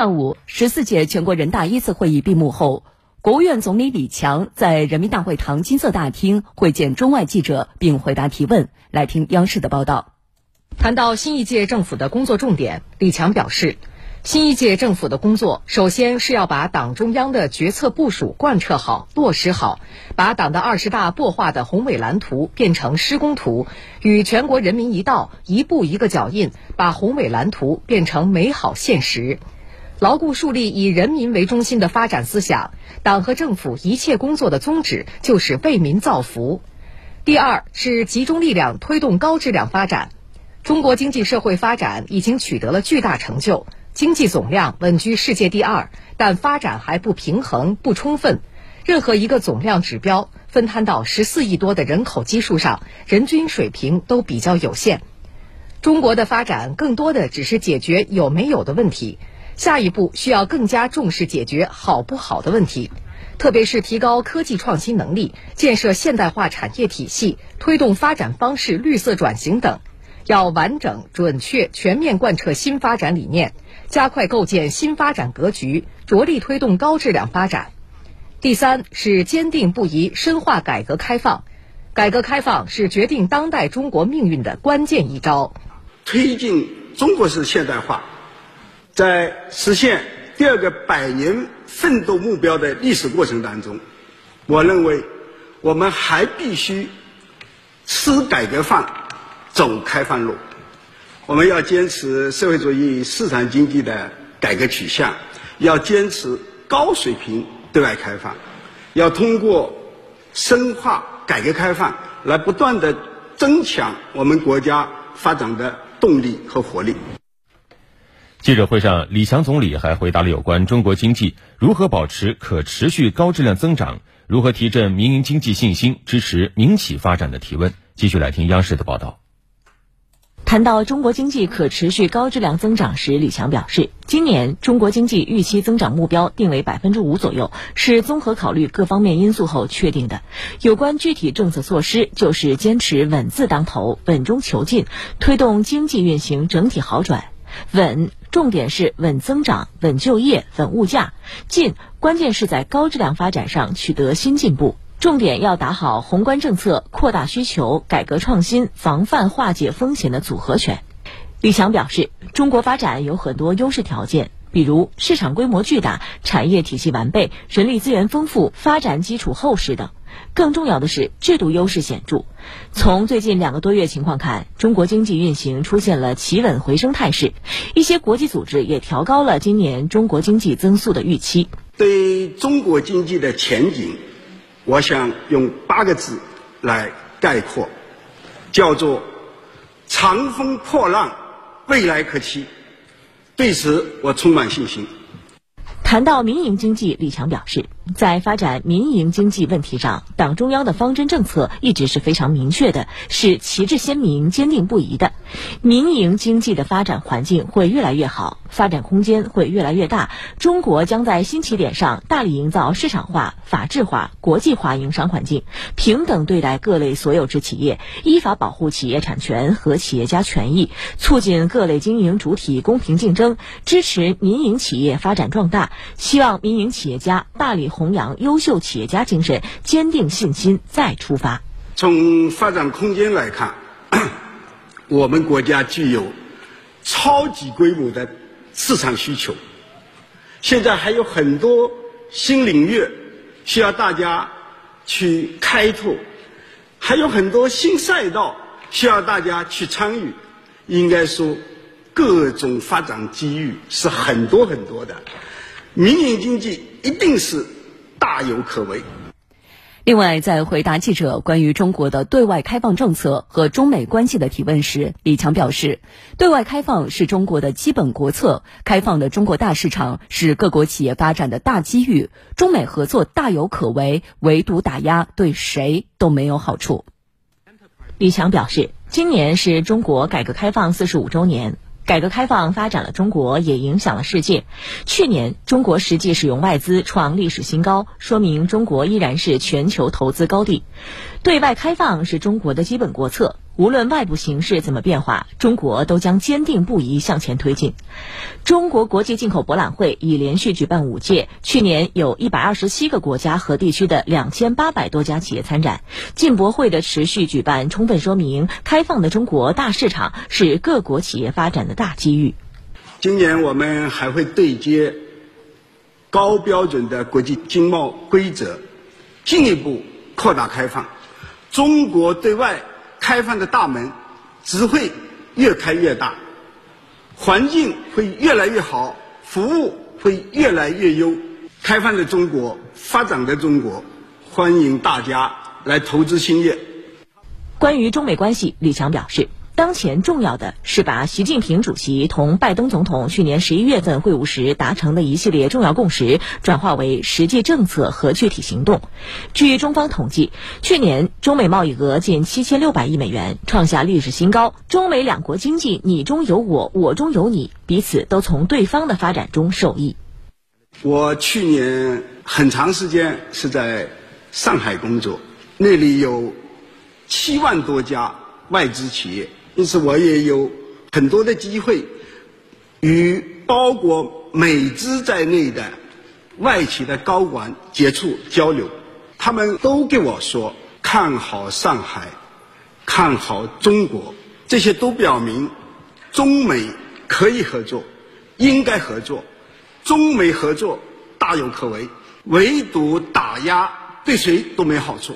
上午，十四届全国人大一次会议闭幕后，国务院总理李强在人民大会堂金色大厅会见中外记者并回答提问。来听央视的报道。谈到新一届政府的工作重点，李强表示，新一届政府的工作首先是要把党中央的决策部署贯彻好、落实好，把党的二十大擘画的宏伟蓝图变成施工图，与全国人民一道，一步一个脚印，把宏伟蓝图变成美好现实。牢固树立以人民为中心的发展思想，党和政府一切工作的宗旨就是为民造福。第二是集中力量推动高质量发展。中国经济社会发展已经取得了巨大成就，经济总量稳居世界第二，但发展还不平衡、不充分。任何一个总量指标分摊到十四亿多的人口基数上，人均水平都比较有限。中国的发展更多的只是解决有没有的问题。下一步需要更加重视解决好不好的问题，特别是提高科技创新能力、建设现代化产业体系、推动发展方式绿色转型等，要完整、准确、全面贯彻新发展理念，加快构建新发展格局，着力推动高质量发展。第三是坚定不移深化改革开放，改革开放是决定当代中国命运的关键一招，推进中国式现代化。在实现第二个百年奋斗目标的历史过程当中，我认为我们还必须吃改革饭，走开放路。我们要坚持社会主义市场经济的改革取向，要坚持高水平对外开放，要通过深化改革开放来不断的增强我们国家发展的动力和活力。记者会上，李强总理还回答了有关中国经济如何保持可持续高质量增长、如何提振民营经济信心、支持民企发展的提问。继续来听央视的报道。谈到中国经济可持续高质量增长时，李强表示，今年中国经济预期增长目标定为百分之五左右，是综合考虑各方面因素后确定的。有关具体政策措施，就是坚持稳字当头、稳中求进，推动经济运行整体好转。稳，重点是稳增长、稳就业、稳物价；进，关键是在高质量发展上取得新进步，重点要打好宏观政策扩大需求、改革创新、防范化解风险的组合拳。李强表示，中国发展有很多优势条件，比如市场规模巨大、产业体系完备、人力资源丰富、发展基础厚实等。更重要的是，制度优势显著。从最近两个多月情况看，中国经济运行出现了企稳回升态势，一些国际组织也调高了今年中国经济增速的预期。对中国经济的前景，我想用八个字来概括，叫做“长风破浪，未来可期”。对此，我充满信心。谈到民营经济，李强表示，在发展民营经济问题上，党中央的方针政策一直是非常明确的，是旗帜鲜明、坚定不移的。民营经济的发展环境会越来越好，发展空间会越来越大。中国将在新起点上大力营造市场化、法治化、国际化营商环境，平等对待各类所有制企业，依法保护企业产权和企业家权益，促进各类经营主体公平竞争，支持民营企业发展壮大。希望民营企业家大力弘扬优秀企业家精神，坚定信心，再出发。从发展空间来看，我们国家具有超级规模的市场需求，现在还有很多新领域需要大家去开拓，还有很多新赛道需要大家去参与。应该说，各种发展机遇是很多很多的。民营经济一定是大有可为。另外，在回答记者关于中国的对外开放政策和中美关系的提问时，李强表示，对外开放是中国的基本国策，开放的中国大市场是各国企业发展的大机遇，中美合作大有可为，唯独打压对谁都没有好处。李强表示，今年是中国改革开放四十五周年。改革开放发展了中国，也影响了世界。去年，中国实际使用外资创历史新高，说明中国依然是全球投资高地。对外开放是中国的基本国策。无论外部形势怎么变化，中国都将坚定不移向前推进。中国国际进口博览会已连续举办五届，去年有一百二十七个国家和地区的两千八百多家企业参展。进博会的持续举办，充分说明开放的中国大市场是各国企业发展的大机遇。今年我们还会对接高标准的国际经贸规则，进一步扩大开放。中国对外。开放的大门只会越开越大，环境会越来越好，服务会越来越优。开放的中国，发展的中国，欢迎大家来投资兴业。关于中美关系，李强表示。当前重要的是把习近平主席同拜登总统去年十一月份会晤时达成的一系列重要共识转化为实际政策和具体行动。据中方统计，去年中美贸易额近七千六百亿美元，创下历史新高。中美两国经济你中有我，我中有你，彼此都从对方的发展中受益。我去年很长时间是在上海工作，那里有七万多家外资企业。因此，我也有很多的机会与包括美资在内的外企的高管接触交流，他们都跟我说看好上海，看好中国，这些都表明中美可以合作，应该合作，中美合作大有可为，唯独打压对谁都没好处。